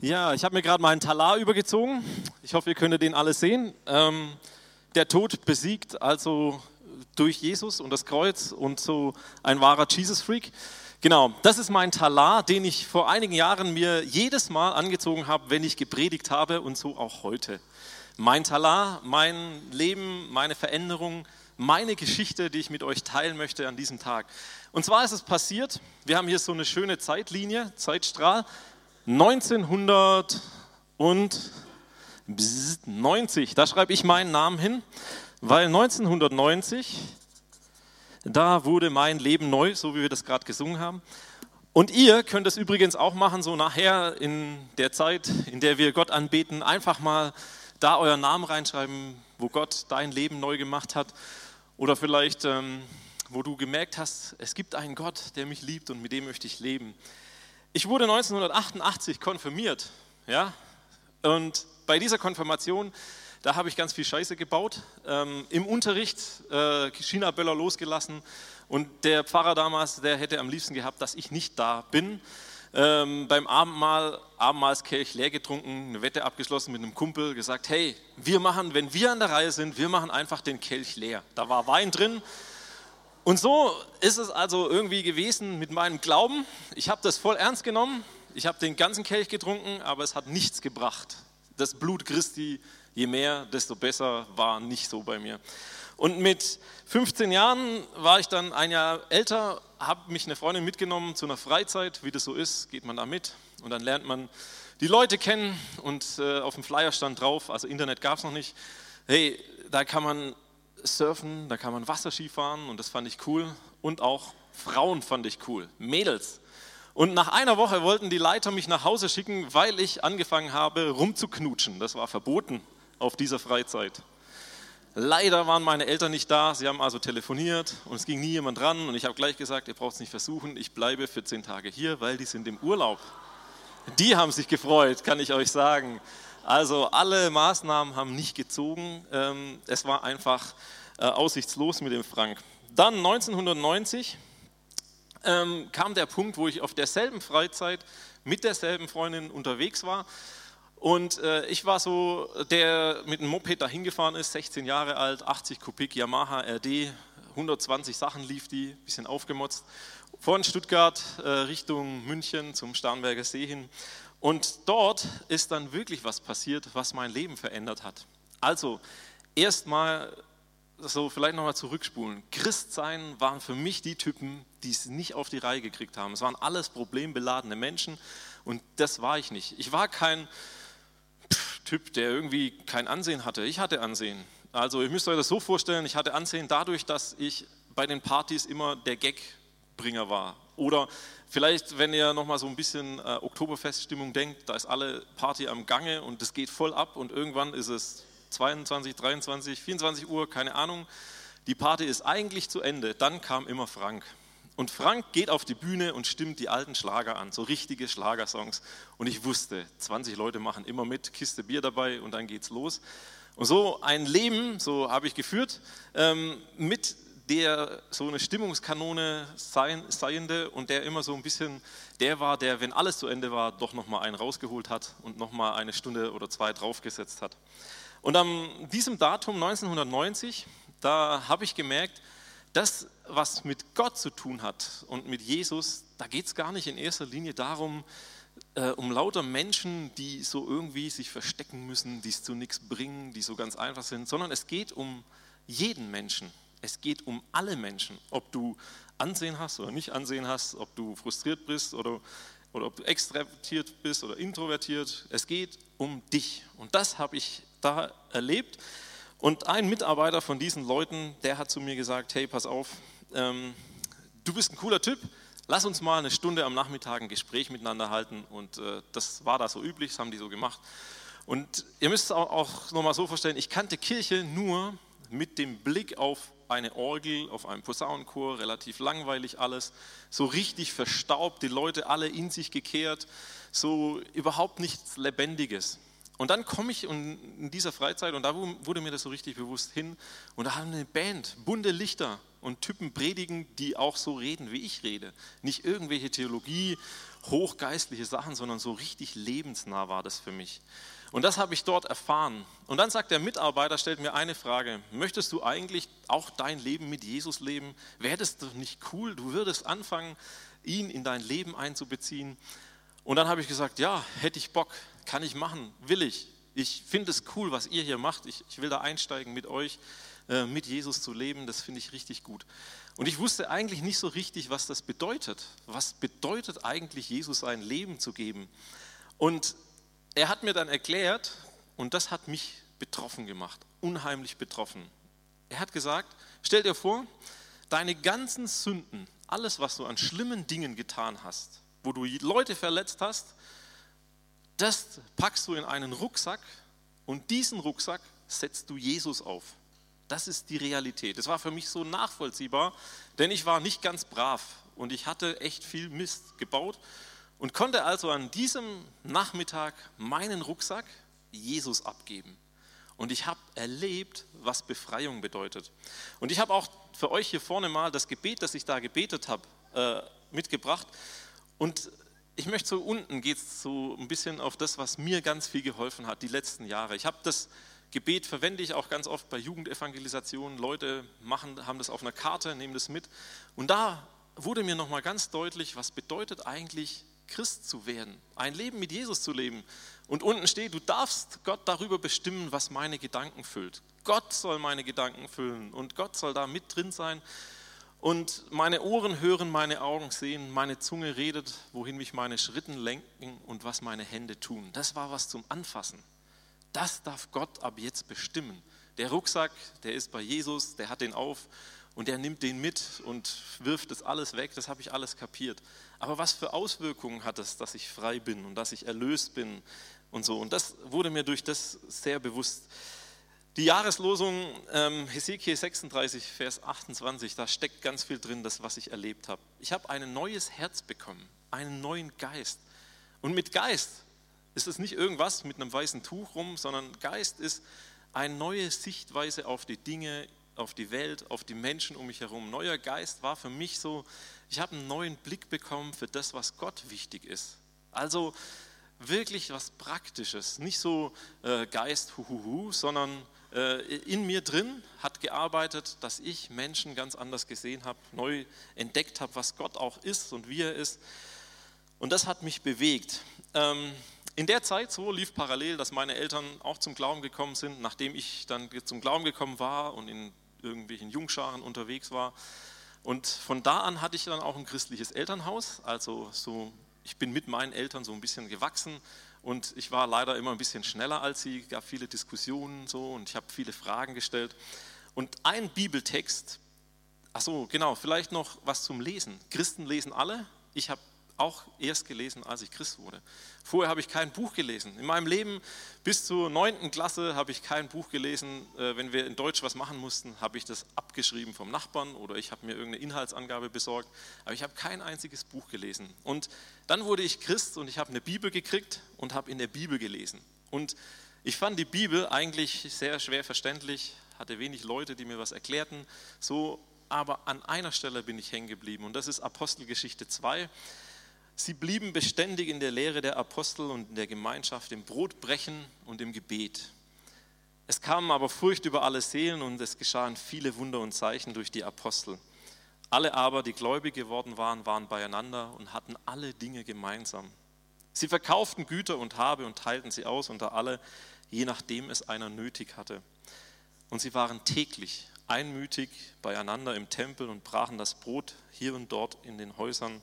Ja, ich habe mir gerade meinen Talar übergezogen. Ich hoffe, ihr könnt den alle sehen. Ähm, der Tod besiegt, also durch Jesus und das Kreuz und so ein wahrer Jesus-Freak. Genau, das ist mein Talar, den ich vor einigen Jahren mir jedes Mal angezogen habe, wenn ich gepredigt habe und so auch heute. Mein Talar, mein Leben, meine Veränderung, meine Geschichte, die ich mit euch teilen möchte an diesem Tag. Und zwar ist es passiert, wir haben hier so eine schöne Zeitlinie, Zeitstrahl. 1990, da schreibe ich meinen Namen hin, weil 1990, da wurde mein Leben neu, so wie wir das gerade gesungen haben. Und ihr könnt es übrigens auch machen, so nachher in der Zeit, in der wir Gott anbeten, einfach mal da euren Namen reinschreiben, wo Gott dein Leben neu gemacht hat. Oder vielleicht, ähm, wo du gemerkt hast, es gibt einen Gott, der mich liebt und mit dem möchte ich leben. Ich wurde 1988 konfirmiert, ja, und bei dieser Konfirmation, da habe ich ganz viel Scheiße gebaut. Ähm, Im Unterricht äh, China-Böller losgelassen und der Pfarrer damals, der hätte am liebsten gehabt, dass ich nicht da bin. Ähm, beim Abendmahl, Abendmahlskelch leer getrunken, eine Wette abgeschlossen mit einem Kumpel, gesagt, hey, wir machen, wenn wir an der Reihe sind, wir machen einfach den Kelch leer. Da war Wein drin, und so ist es also irgendwie gewesen mit meinem Glauben. Ich habe das voll ernst genommen. Ich habe den ganzen Kelch getrunken, aber es hat nichts gebracht. Das Blut Christi, je mehr, desto besser, war nicht so bei mir. Und mit 15 Jahren war ich dann ein Jahr älter, habe mich eine Freundin mitgenommen zu einer Freizeit, wie das so ist, geht man da mit und dann lernt man die Leute kennen und äh, auf dem Flyer stand drauf, also Internet gab es noch nicht, hey, da kann man surfen, da kann man Wasserski fahren und das fand ich cool. Und auch Frauen fand ich cool, Mädels. Und nach einer Woche wollten die Leiter mich nach Hause schicken, weil ich angefangen habe, rumzuknutschen. Das war verboten auf dieser Freizeit. Leider waren meine Eltern nicht da, sie haben also telefoniert und es ging nie jemand ran. Und ich habe gleich gesagt, ihr braucht es nicht versuchen, ich bleibe 14 Tage hier, weil die sind im Urlaub. Die haben sich gefreut, kann ich euch sagen. Also alle Maßnahmen haben nicht gezogen. Ähm, es war einfach äh, aussichtslos mit dem Frank. Dann 1990 ähm, kam der Punkt, wo ich auf derselben Freizeit mit derselben Freundin unterwegs war. Und äh, ich war so, der mit einem Moped dahin gefahren ist, 16 Jahre alt, 80 Kubik Yamaha RD, 120 Sachen lief die, bisschen aufgemotzt. Von Stuttgart äh, Richtung München zum Starnberger See hin. Und dort ist dann wirklich was passiert, was mein Leben verändert hat. Also, erstmal so vielleicht nochmal zurückspulen. Christsein waren für mich die Typen, die es nicht auf die Reihe gekriegt haben. Es waren alles problembeladene Menschen und das war ich nicht. Ich war kein Typ, der irgendwie kein Ansehen hatte. Ich hatte Ansehen. Also ihr müsst euch das so vorstellen, ich hatte Ansehen dadurch, dass ich bei den Partys immer der Gagbringer war. Oder Vielleicht, wenn ihr nochmal so ein bisschen äh, Oktoberfeststimmung denkt, da ist alle Party am Gange und es geht voll ab und irgendwann ist es 22, 23, 24 Uhr, keine Ahnung. Die Party ist eigentlich zu Ende. Dann kam immer Frank. Und Frank geht auf die Bühne und stimmt die alten Schlager an, so richtige Schlagersongs. Und ich wusste, 20 Leute machen immer mit, Kiste Bier dabei und dann geht's los. Und so ein Leben, so habe ich geführt, ähm, mit der so eine Stimmungskanone seiende und der immer so ein bisschen der war, der, wenn alles zu Ende war, doch nochmal einen rausgeholt hat und nochmal eine Stunde oder zwei draufgesetzt hat. Und an diesem Datum 1990, da habe ich gemerkt, das, was mit Gott zu tun hat und mit Jesus, da geht es gar nicht in erster Linie darum, äh, um lauter Menschen, die so irgendwie sich verstecken müssen, die es zu nichts bringen, die so ganz einfach sind, sondern es geht um jeden Menschen. Es geht um alle Menschen, ob du Ansehen hast oder nicht Ansehen hast, ob du frustriert bist oder, oder ob du extravertiert bist oder introvertiert. Es geht um dich. Und das habe ich da erlebt. Und ein Mitarbeiter von diesen Leuten, der hat zu mir gesagt, hey, pass auf, ähm, du bist ein cooler Typ, lass uns mal eine Stunde am Nachmittag ein Gespräch miteinander halten. Und äh, das war da so üblich, das haben die so gemacht. Und ihr müsst es auch, auch nochmal so vorstellen, ich kannte Kirche nur mit dem Blick auf eine Orgel, auf einem Posaunenchor, relativ langweilig alles, so richtig verstaubt, die Leute alle in sich gekehrt, so überhaupt nichts Lebendiges. Und dann komme ich in dieser Freizeit und da wurde mir das so richtig bewusst hin und da haben eine Band, bunte Lichter und Typen predigen, die auch so reden, wie ich rede. Nicht irgendwelche Theologie, hochgeistliche Sachen, sondern so richtig lebensnah war das für mich. Und das habe ich dort erfahren. Und dann sagt der Mitarbeiter, stellt mir eine Frage, möchtest du eigentlich auch dein Leben mit Jesus leben? Wäre das doch nicht cool? Du würdest anfangen, ihn in dein Leben einzubeziehen. Und dann habe ich gesagt, ja, hätte ich Bock, kann ich machen, will ich. Ich finde es cool, was ihr hier macht. Ich, ich will da einsteigen mit euch, äh, mit Jesus zu leben. Das finde ich richtig gut. Und ich wusste eigentlich nicht so richtig, was das bedeutet. Was bedeutet eigentlich, Jesus sein Leben zu geben? Und er hat mir dann erklärt, und das hat mich betroffen gemacht, unheimlich betroffen. Er hat gesagt, stell dir vor, deine ganzen Sünden, alles, was du an schlimmen Dingen getan hast, wo du Leute verletzt hast, das packst du in einen Rucksack und diesen Rucksack setzt du Jesus auf. Das ist die Realität. Das war für mich so nachvollziehbar, denn ich war nicht ganz brav und ich hatte echt viel Mist gebaut und konnte also an diesem Nachmittag meinen Rucksack Jesus abgeben. Und ich habe erlebt, was Befreiung bedeutet. Und ich habe auch für euch hier vorne mal das Gebet, das ich da gebetet habe, äh, mitgebracht. Und ich möchte so unten geht es so ein bisschen auf das, was mir ganz viel geholfen hat die letzten Jahre. Ich habe das Gebet verwende ich auch ganz oft bei Jugendevangelisationen. Leute machen, haben das auf einer Karte, nehmen das mit. Und da wurde mir nochmal ganz deutlich, was bedeutet eigentlich Christ zu werden, ein Leben mit Jesus zu leben. Und unten steht, du darfst Gott darüber bestimmen, was meine Gedanken füllt. Gott soll meine Gedanken füllen und Gott soll da mit drin sein. Und meine Ohren hören, meine Augen sehen, meine Zunge redet, wohin mich meine Schritten lenken und was meine Hände tun. Das war was zum Anfassen. Das darf Gott ab jetzt bestimmen. Der Rucksack, der ist bei Jesus, der hat den auf und der nimmt den mit und wirft das alles weg. Das habe ich alles kapiert. Aber was für Auswirkungen hat es, dass ich frei bin und dass ich erlöst bin und so? Und das wurde mir durch das sehr bewusst. Die Jahreslosung ähm, Hesekiel 36, Vers 28, da steckt ganz viel drin, das, was ich erlebt habe. Ich habe ein neues Herz bekommen, einen neuen Geist. Und mit Geist ist es nicht irgendwas mit einem weißen Tuch rum, sondern Geist ist eine neue Sichtweise auf die Dinge, auf die Welt, auf die Menschen um mich herum. Neuer Geist war für mich so, ich habe einen neuen Blick bekommen für das, was Gott wichtig ist. Also wirklich was Praktisches, nicht so äh, Geist, huhuhu, sondern äh, in mir drin hat gearbeitet, dass ich Menschen ganz anders gesehen habe, neu entdeckt habe, was Gott auch ist und wie er ist. Und das hat mich bewegt. Ähm, in der Zeit so lief parallel, dass meine Eltern auch zum Glauben gekommen sind, nachdem ich dann zum Glauben gekommen war und in irgendwelchen Jungscharen unterwegs war. Und von da an hatte ich dann auch ein christliches Elternhaus. Also so, ich bin mit meinen Eltern so ein bisschen gewachsen und ich war leider immer ein bisschen schneller als sie, gab viele Diskussionen so und ich habe viele Fragen gestellt. Und ein Bibeltext, ach so, genau, vielleicht noch was zum Lesen. Christen lesen alle. Ich habe auch erst gelesen, als ich Christ wurde. Vorher habe ich kein Buch gelesen. In meinem Leben bis zur neunten Klasse habe ich kein Buch gelesen. Äh, wenn wir in Deutsch was machen mussten, habe ich das abgeschrieben vom Nachbarn oder ich habe mir irgendeine Inhaltsangabe besorgt. Aber ich habe kein einziges Buch gelesen. Und dann wurde ich Christ und ich habe eine Bibel gekriegt und habe in der Bibel gelesen. Und ich fand die Bibel eigentlich sehr schwer verständlich, hatte wenig Leute, die mir was erklärten. So, aber an einer Stelle bin ich hängen geblieben und das ist Apostelgeschichte 2. Sie blieben beständig in der Lehre der Apostel und in der Gemeinschaft, im Brotbrechen und im Gebet. Es kamen aber Furcht über alle Seelen und es geschahen viele Wunder und Zeichen durch die Apostel. Alle aber, die gläubig geworden waren, waren beieinander und hatten alle Dinge gemeinsam. Sie verkauften Güter und Habe und teilten sie aus unter alle, je nachdem es einer nötig hatte. Und sie waren täglich einmütig beieinander im Tempel und brachen das Brot hier und dort in den Häusern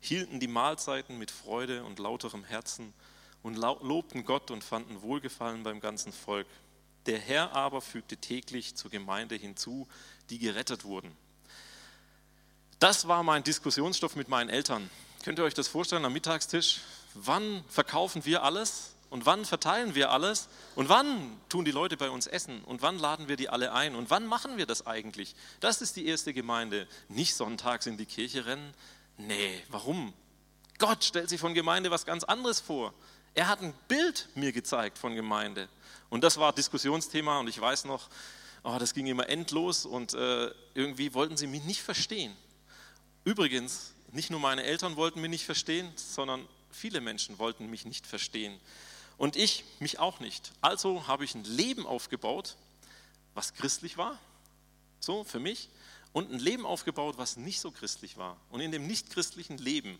hielten die Mahlzeiten mit Freude und lauterem Herzen und lobten Gott und fanden Wohlgefallen beim ganzen Volk. Der Herr aber fügte täglich zur Gemeinde hinzu, die gerettet wurden. Das war mein Diskussionsstoff mit meinen Eltern. Könnt ihr euch das vorstellen am Mittagstisch? Wann verkaufen wir alles und wann verteilen wir alles und wann tun die Leute bei uns essen und wann laden wir die alle ein und wann machen wir das eigentlich? Das ist die erste Gemeinde. Nicht sonntags in die Kirche rennen, Nee, warum? Gott stellt sich von Gemeinde was ganz anderes vor. Er hat ein Bild mir gezeigt von Gemeinde. Und das war Diskussionsthema und ich weiß noch, oh, das ging immer endlos und äh, irgendwie wollten sie mich nicht verstehen. Übrigens, nicht nur meine Eltern wollten mich nicht verstehen, sondern viele Menschen wollten mich nicht verstehen. Und ich mich auch nicht. Also habe ich ein Leben aufgebaut, was christlich war, so für mich, und ein Leben aufgebaut, was nicht so christlich war. Und in dem nicht christlichen Leben,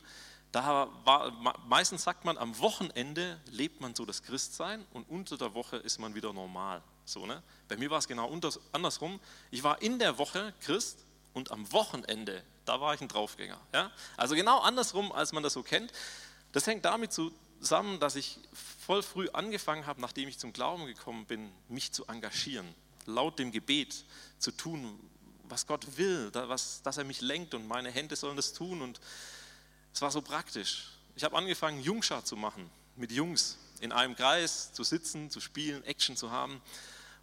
da war, meistens sagt man, am Wochenende lebt man so das Christsein und unter der Woche ist man wieder normal. So, ne? Bei mir war es genau andersrum. Ich war in der Woche Christ und am Wochenende, da war ich ein Draufgänger. Ja? Also genau andersrum, als man das so kennt. Das hängt damit zusammen, dass ich voll früh angefangen habe, nachdem ich zum Glauben gekommen bin, mich zu engagieren, laut dem Gebet zu tun, was Gott will, dass er mich lenkt und meine Hände sollen das tun. Und es war so praktisch. Ich habe angefangen, Jungschar zu machen, mit Jungs in einem Kreis zu sitzen, zu spielen, Action zu haben.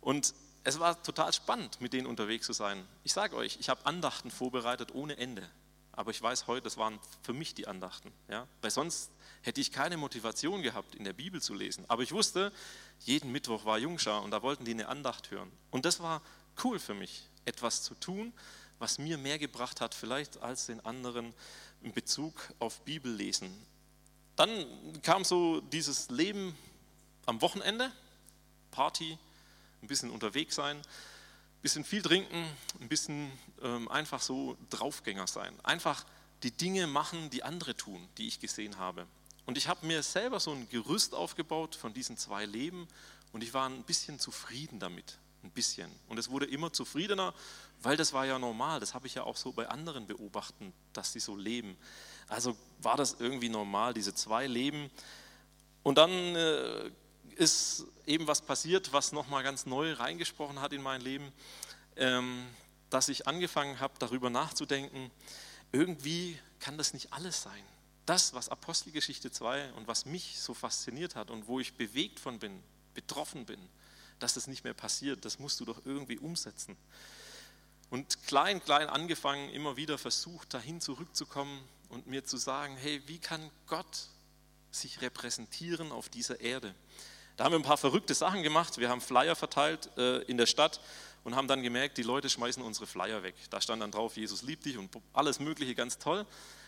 Und es war total spannend, mit denen unterwegs zu sein. Ich sage euch, ich habe Andachten vorbereitet ohne Ende. Aber ich weiß heute, das waren für mich die Andachten. Ja? Weil sonst hätte ich keine Motivation gehabt, in der Bibel zu lesen. Aber ich wusste, jeden Mittwoch war Jungschar und da wollten die eine Andacht hören. Und das war cool für mich, etwas zu tun, was mir mehr gebracht hat, vielleicht als den anderen in Bezug auf Bibellesen. Dann kam so dieses Leben am Wochenende, Party, ein bisschen unterwegs sein, ein bisschen viel trinken, ein bisschen ähm, einfach so Draufgänger sein. Einfach die Dinge machen, die andere tun, die ich gesehen habe. Und ich habe mir selber so ein Gerüst aufgebaut von diesen zwei Leben und ich war ein bisschen zufrieden damit. Ein bisschen. Und es wurde immer zufriedener, weil das war ja normal. Das habe ich ja auch so bei anderen beobachten, dass sie so leben. Also war das irgendwie normal, diese zwei Leben. Und dann äh, ist eben was passiert, was nochmal ganz neu reingesprochen hat in mein Leben, ähm, dass ich angefangen habe, darüber nachzudenken, irgendwie kann das nicht alles sein. Das, was Apostelgeschichte 2 und was mich so fasziniert hat und wo ich bewegt von bin, betroffen bin, dass das nicht mehr passiert, das musst du doch irgendwie umsetzen. Und klein, klein angefangen, immer wieder versucht, dahin zurückzukommen und mir zu sagen, hey, wie kann Gott sich repräsentieren auf dieser Erde? Da haben wir ein paar verrückte Sachen gemacht. Wir haben Flyer verteilt äh, in der Stadt und haben dann gemerkt, die Leute schmeißen unsere Flyer weg. Da stand dann drauf, Jesus liebt dich und alles Mögliche, ganz toll.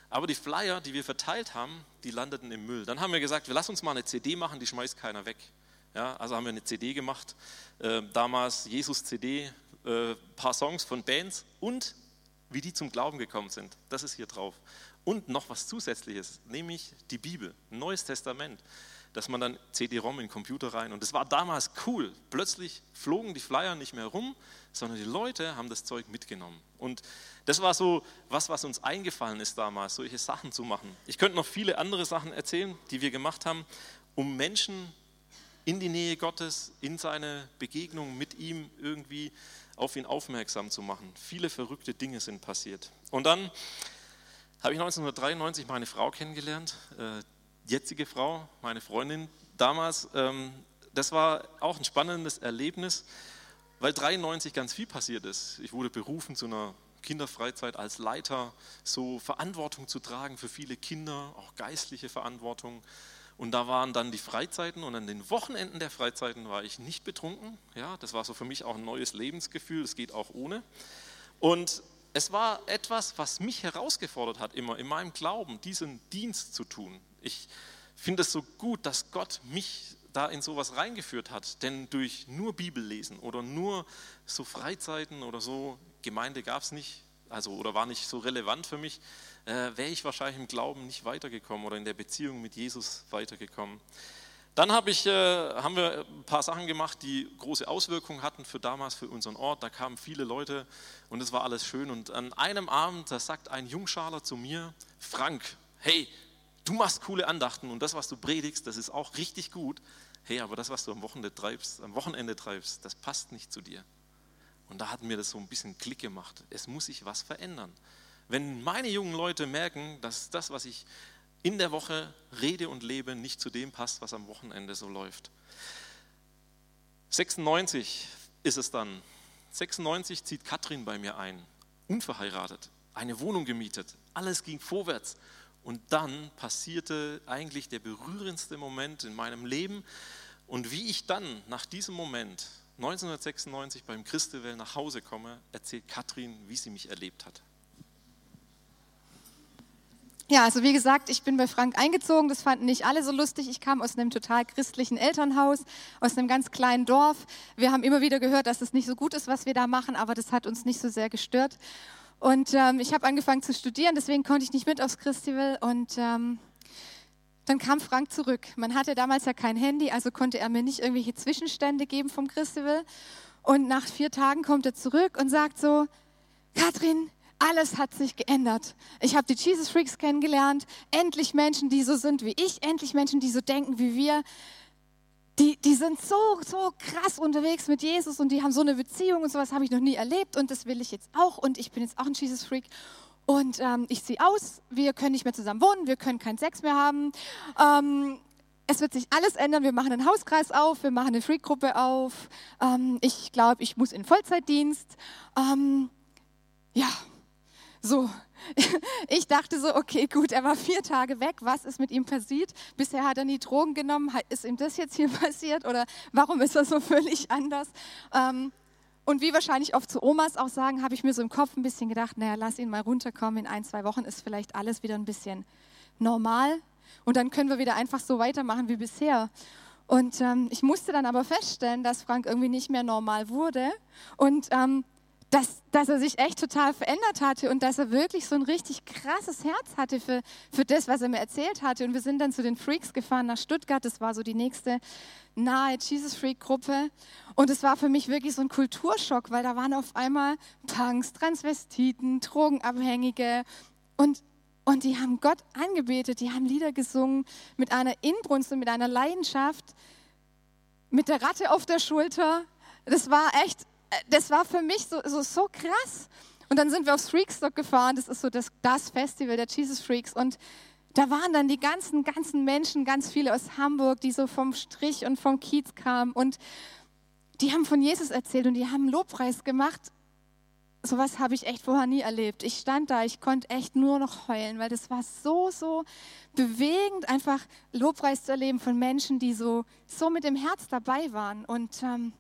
Aber die Flyer, die wir verteilt haben, die landeten im Müll. Dann haben wir gesagt, wir lassen uns mal eine CD machen, die schmeißt keiner weg. Ja, also haben wir eine CD gemacht, äh, damals Jesus-CD, äh, paar Songs von Bands und wie die zum Glauben gekommen sind. Das ist hier drauf. Und noch was Zusätzliches, nämlich die Bibel, Neues Testament, dass man dann CD-ROM in den Computer rein. Und das war damals cool. Plötzlich flogen die Flyer nicht mehr rum, sondern die Leute haben das Zeug mitgenommen. Und das war so was, was uns eingefallen ist damals, solche Sachen zu machen. Ich könnte noch viele andere Sachen erzählen, die wir gemacht haben, um Menschen in die Nähe Gottes, in seine Begegnung mit ihm irgendwie auf ihn aufmerksam zu machen. Viele verrückte Dinge sind passiert. Und dann habe ich 1993 meine Frau kennengelernt, äh, jetzige Frau, meine Freundin damals. Ähm, das war auch ein spannendes Erlebnis, weil 93 ganz viel passiert ist. Ich wurde berufen zu einer Kinderfreizeit als Leiter, so Verantwortung zu tragen für viele Kinder, auch geistliche Verantwortung. Und da waren dann die Freizeiten und an den Wochenenden der Freizeiten war ich nicht betrunken. Ja, das war so für mich auch ein neues Lebensgefühl, es geht auch ohne. Und es war etwas, was mich herausgefordert hat, immer in meinem Glauben, diesen Dienst zu tun. Ich finde es so gut, dass Gott mich da in sowas reingeführt hat, denn durch nur Bibellesen oder nur so Freizeiten oder so, Gemeinde gab es nicht, also oder war nicht so relevant für mich, äh, wäre ich wahrscheinlich im Glauben nicht weitergekommen oder in der Beziehung mit Jesus weitergekommen. Dann hab ich, äh, haben wir ein paar Sachen gemacht, die große Auswirkungen hatten für damals, für unseren Ort. Da kamen viele Leute und es war alles schön. Und an einem Abend, da sagt ein Jungschaler zu mir, Frank, hey, du machst coole Andachten und das, was du predigst, das ist auch richtig gut. Hey, aber das, was du am Wochenende treibst, am Wochenende treibst, das passt nicht zu dir. Und da hat mir das so ein bisschen Klick gemacht. Es muss sich was verändern. Wenn meine jungen Leute merken, dass das, was ich in der Woche rede und lebe, nicht zu dem passt, was am Wochenende so läuft. 96 ist es dann. 96 zieht Katrin bei mir ein, unverheiratet, eine Wohnung gemietet, alles ging vorwärts. Und dann passierte eigentlich der berührendste Moment in meinem Leben. Und wie ich dann nach diesem Moment 1996 beim Christewell nach Hause komme, erzählt Katrin, wie sie mich erlebt hat. Ja, also wie gesagt, ich bin bei Frank eingezogen. Das fanden nicht alle so lustig. Ich kam aus einem total christlichen Elternhaus, aus einem ganz kleinen Dorf. Wir haben immer wieder gehört, dass es nicht so gut ist, was wir da machen, aber das hat uns nicht so sehr gestört. Und ähm, ich habe angefangen zu studieren, deswegen konnte ich nicht mit aufs Christival. Und ähm, dann kam Frank zurück. Man hatte damals ja kein Handy, also konnte er mir nicht irgendwelche Zwischenstände geben vom Christival. Und nach vier Tagen kommt er zurück und sagt so, Katrin, alles hat sich geändert. Ich habe die Jesus Freaks kennengelernt. Endlich Menschen, die so sind wie ich. Endlich Menschen, die so denken wie wir. Die, die sind so, so krass unterwegs mit Jesus und die haben so eine Beziehung und sowas habe ich noch nie erlebt und das will ich jetzt auch und ich bin jetzt auch ein Jesus Freak und ähm, ich ziehe aus, wir können nicht mehr zusammen wohnen, wir können keinen Sex mehr haben. Ähm, es wird sich alles ändern. Wir machen einen Hauskreis auf, wir machen eine Freak-Gruppe auf. Ähm, ich glaube, ich muss in Vollzeitdienst. Ähm, ja, so, ich dachte so, okay, gut, er war vier Tage weg, was ist mit ihm passiert? Bisher hat er nie Drogen genommen, ist ihm das jetzt hier passiert oder warum ist er so völlig anders? Ähm, und wie wahrscheinlich oft zu Omas auch sagen, habe ich mir so im Kopf ein bisschen gedacht, naja, lass ihn mal runterkommen, in ein, zwei Wochen ist vielleicht alles wieder ein bisschen normal und dann können wir wieder einfach so weitermachen wie bisher. Und ähm, ich musste dann aber feststellen, dass Frank irgendwie nicht mehr normal wurde und ähm, dass, dass er sich echt total verändert hatte und dass er wirklich so ein richtig krasses Herz hatte für, für das, was er mir erzählt hatte. Und wir sind dann zu den Freaks gefahren nach Stuttgart. Das war so die nächste nahe Jesus Freak Gruppe. Und es war für mich wirklich so ein Kulturschock, weil da waren auf einmal Punks, Transvestiten, Drogenabhängige und und die haben Gott angebetet, die haben Lieder gesungen mit einer Inbrunst und mit einer Leidenschaft, mit der Ratte auf der Schulter. Das war echt das war für mich so, so, so krass. Und dann sind wir aufs Freakstock gefahren, das ist so das, das Festival der Jesus Freaks. Und da waren dann die ganzen, ganzen Menschen, ganz viele aus Hamburg, die so vom Strich und vom Kiez kamen. Und die haben von Jesus erzählt und die haben Lobpreis gemacht. Sowas habe ich echt vorher nie erlebt. Ich stand da, ich konnte echt nur noch heulen, weil das war so, so bewegend, einfach Lobpreis zu erleben von Menschen, die so, so mit dem Herz dabei waren. Und ähm,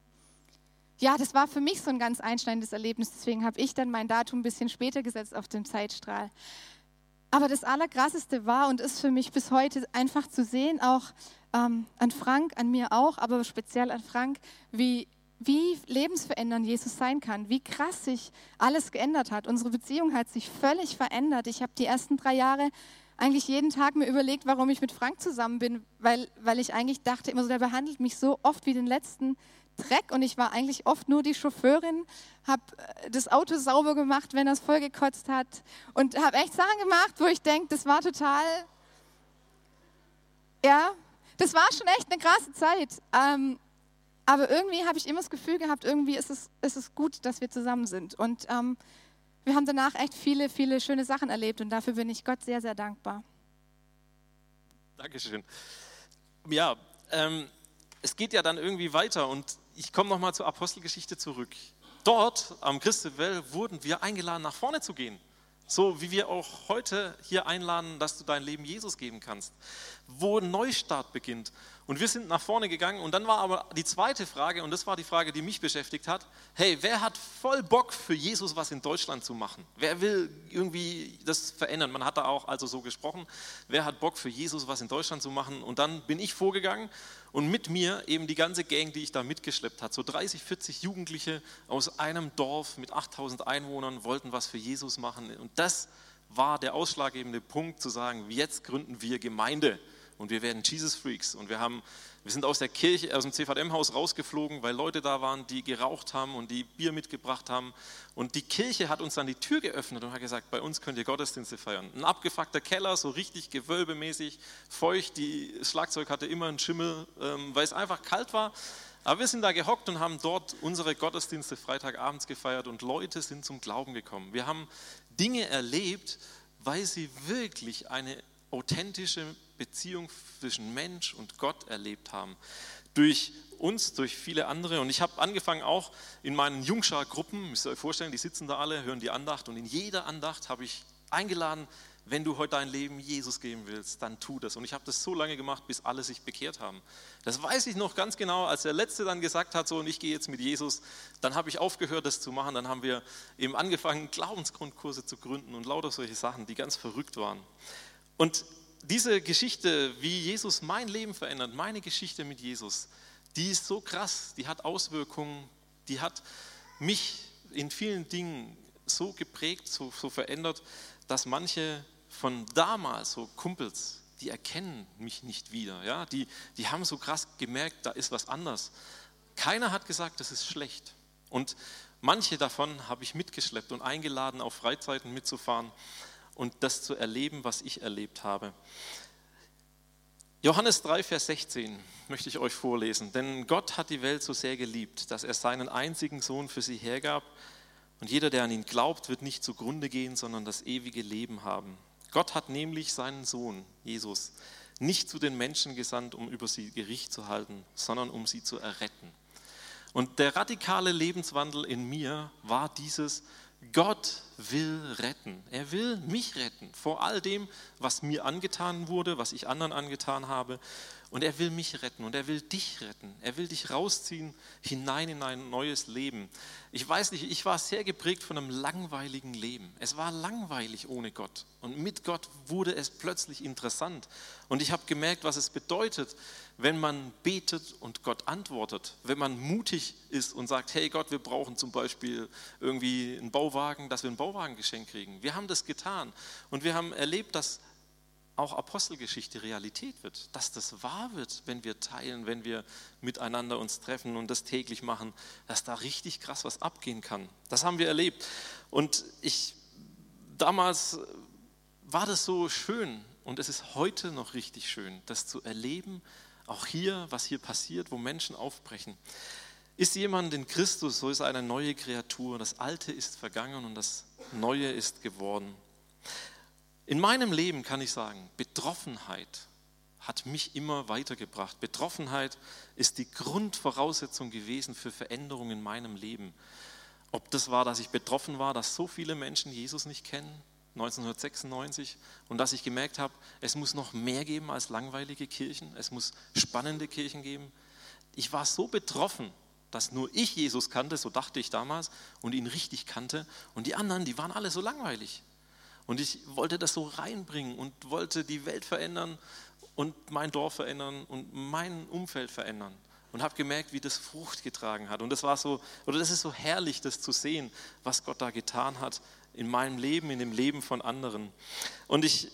ja, das war für mich so ein ganz einschneidendes Erlebnis. Deswegen habe ich dann mein Datum ein bisschen später gesetzt auf dem Zeitstrahl. Aber das Allerkrasseste war und ist für mich bis heute einfach zu sehen, auch ähm, an Frank, an mir auch, aber speziell an Frank, wie, wie lebensverändernd Jesus sein kann, wie krass sich alles geändert hat. Unsere Beziehung hat sich völlig verändert. Ich habe die ersten drei Jahre eigentlich jeden Tag mir überlegt, warum ich mit Frank zusammen bin, weil, weil ich eigentlich dachte immer so, der behandelt mich so oft wie den letzten Dreck und ich war eigentlich oft nur die Chauffeurin, habe äh, das Auto sauber gemacht, wenn er es vollgekotzt hat und habe echt Sachen gemacht, wo ich denke, das war total, ja, das war schon echt eine krasse Zeit. Ähm, aber irgendwie habe ich immer das Gefühl gehabt, irgendwie ist es, ist es gut, dass wir zusammen sind. Und ähm, wir haben danach echt viele, viele schöne Sachen erlebt und dafür bin ich Gott sehr, sehr dankbar. Dankeschön. Ja, ähm, es geht ja dann irgendwie weiter und ich komme nochmal zur Apostelgeschichte zurück. Dort am Christewell wurden wir eingeladen, nach vorne zu gehen. So wie wir auch heute hier einladen, dass du dein Leben Jesus geben kannst. Wo ein Neustart beginnt. Und wir sind nach vorne gegangen und dann war aber die zweite Frage, und das war die Frage, die mich beschäftigt hat, hey, wer hat voll Bock für Jesus was in Deutschland zu machen? Wer will irgendwie das verändern? Man hat da auch also so gesprochen, wer hat Bock für Jesus was in Deutschland zu machen? Und dann bin ich vorgegangen und mit mir eben die ganze Gang, die ich da mitgeschleppt hat. So 30, 40 Jugendliche aus einem Dorf mit 8000 Einwohnern wollten was für Jesus machen. Und das war der ausschlaggebende Punkt zu sagen, jetzt gründen wir Gemeinde und wir werden Jesus Freaks. Und wir, haben, wir sind aus der Kirche, aus dem CVM-Haus rausgeflogen, weil Leute da waren, die geraucht haben und die Bier mitgebracht haben. Und die Kirche hat uns dann die Tür geöffnet und hat gesagt, bei uns könnt ihr Gottesdienste feiern. Ein abgefuckter Keller, so richtig gewölbemäßig, feucht. Die, das Schlagzeug hatte immer einen Schimmel, ähm, weil es einfach kalt war. Aber wir sind da gehockt und haben dort unsere Gottesdienste Freitagabends gefeiert und Leute sind zum Glauben gekommen. Wir haben Dinge erlebt, weil sie wirklich eine authentische Beziehung zwischen Mensch und Gott erlebt haben. Durch uns, durch viele andere. Und ich habe angefangen auch in meinen Jungschar-Gruppen, müsst ihr euch vorstellen, die sitzen da alle, hören die Andacht und in jeder Andacht habe ich eingeladen, wenn du heute dein Leben Jesus geben willst, dann tu das. Und ich habe das so lange gemacht, bis alle sich bekehrt haben. Das weiß ich noch ganz genau, als der Letzte dann gesagt hat, so, und ich gehe jetzt mit Jesus, dann habe ich aufgehört, das zu machen. Dann haben wir eben angefangen, Glaubensgrundkurse zu gründen und lauter solche Sachen, die ganz verrückt waren. Und diese Geschichte, wie Jesus mein Leben verändert, meine Geschichte mit Jesus, die ist so krass, die hat Auswirkungen, die hat mich in vielen Dingen so geprägt, so, so verändert, dass manche von damals, so Kumpels, die erkennen mich nicht wieder. Ja? Die, die haben so krass gemerkt, da ist was anders. Keiner hat gesagt, das ist schlecht. Und manche davon habe ich mitgeschleppt und eingeladen, auf Freizeiten mitzufahren und das zu erleben, was ich erlebt habe. Johannes 3, Vers 16 möchte ich euch vorlesen. Denn Gott hat die Welt so sehr geliebt, dass er seinen einzigen Sohn für sie hergab. Und jeder, der an ihn glaubt, wird nicht zugrunde gehen, sondern das ewige Leben haben. Gott hat nämlich seinen Sohn, Jesus, nicht zu den Menschen gesandt, um über sie Gericht zu halten, sondern um sie zu erretten. Und der radikale Lebenswandel in mir war dieses, Gott will retten. Er will mich retten vor all dem, was mir angetan wurde, was ich anderen angetan habe. Und er will mich retten und er will dich retten. Er will dich rausziehen hinein in ein neues Leben. Ich weiß nicht, ich war sehr geprägt von einem langweiligen Leben. Es war langweilig ohne Gott. Und mit Gott wurde es plötzlich interessant. Und ich habe gemerkt, was es bedeutet, wenn man betet und Gott antwortet. Wenn man mutig ist und sagt, hey Gott, wir brauchen zum Beispiel irgendwie einen Bauwagen, dass wir einen Bauwagen geschenkt kriegen. Wir haben das getan. Und wir haben erlebt, dass auch Apostelgeschichte Realität wird, dass das wahr wird, wenn wir teilen, wenn wir miteinander uns treffen und das täglich machen, dass da richtig krass was abgehen kann. Das haben wir erlebt. Und ich damals war das so schön und es ist heute noch richtig schön, das zu erleben, auch hier, was hier passiert, wo Menschen aufbrechen. Ist jemand in Christus, so ist eine neue Kreatur. Das Alte ist vergangen und das Neue ist geworden. In meinem Leben kann ich sagen, Betroffenheit hat mich immer weitergebracht. Betroffenheit ist die Grundvoraussetzung gewesen für Veränderungen in meinem Leben. Ob das war, dass ich betroffen war, dass so viele Menschen Jesus nicht kennen, 1996, und dass ich gemerkt habe, es muss noch mehr geben als langweilige Kirchen, es muss spannende Kirchen geben. Ich war so betroffen, dass nur ich Jesus kannte, so dachte ich damals, und ihn richtig kannte, und die anderen, die waren alle so langweilig. Und ich wollte das so reinbringen und wollte die Welt verändern und mein Dorf verändern und mein Umfeld verändern. Und habe gemerkt, wie das Frucht getragen hat. Und das war so, oder das ist so herrlich, das zu sehen, was Gott da getan hat in meinem Leben, in dem Leben von anderen. Und ich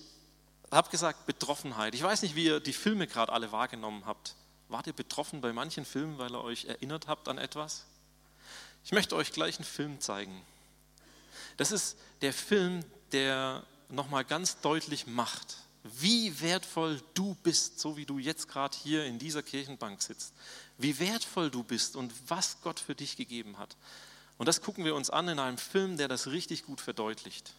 habe gesagt, Betroffenheit. Ich weiß nicht, wie ihr die Filme gerade alle wahrgenommen habt. Wart ihr betroffen bei manchen Filmen, weil ihr euch erinnert habt an etwas? Ich möchte euch gleich einen Film zeigen. Das ist der Film, der nochmal ganz deutlich macht, wie wertvoll du bist, so wie du jetzt gerade hier in dieser Kirchenbank sitzt. Wie wertvoll du bist und was Gott für dich gegeben hat. Und das gucken wir uns an in einem Film, der das richtig gut verdeutlicht.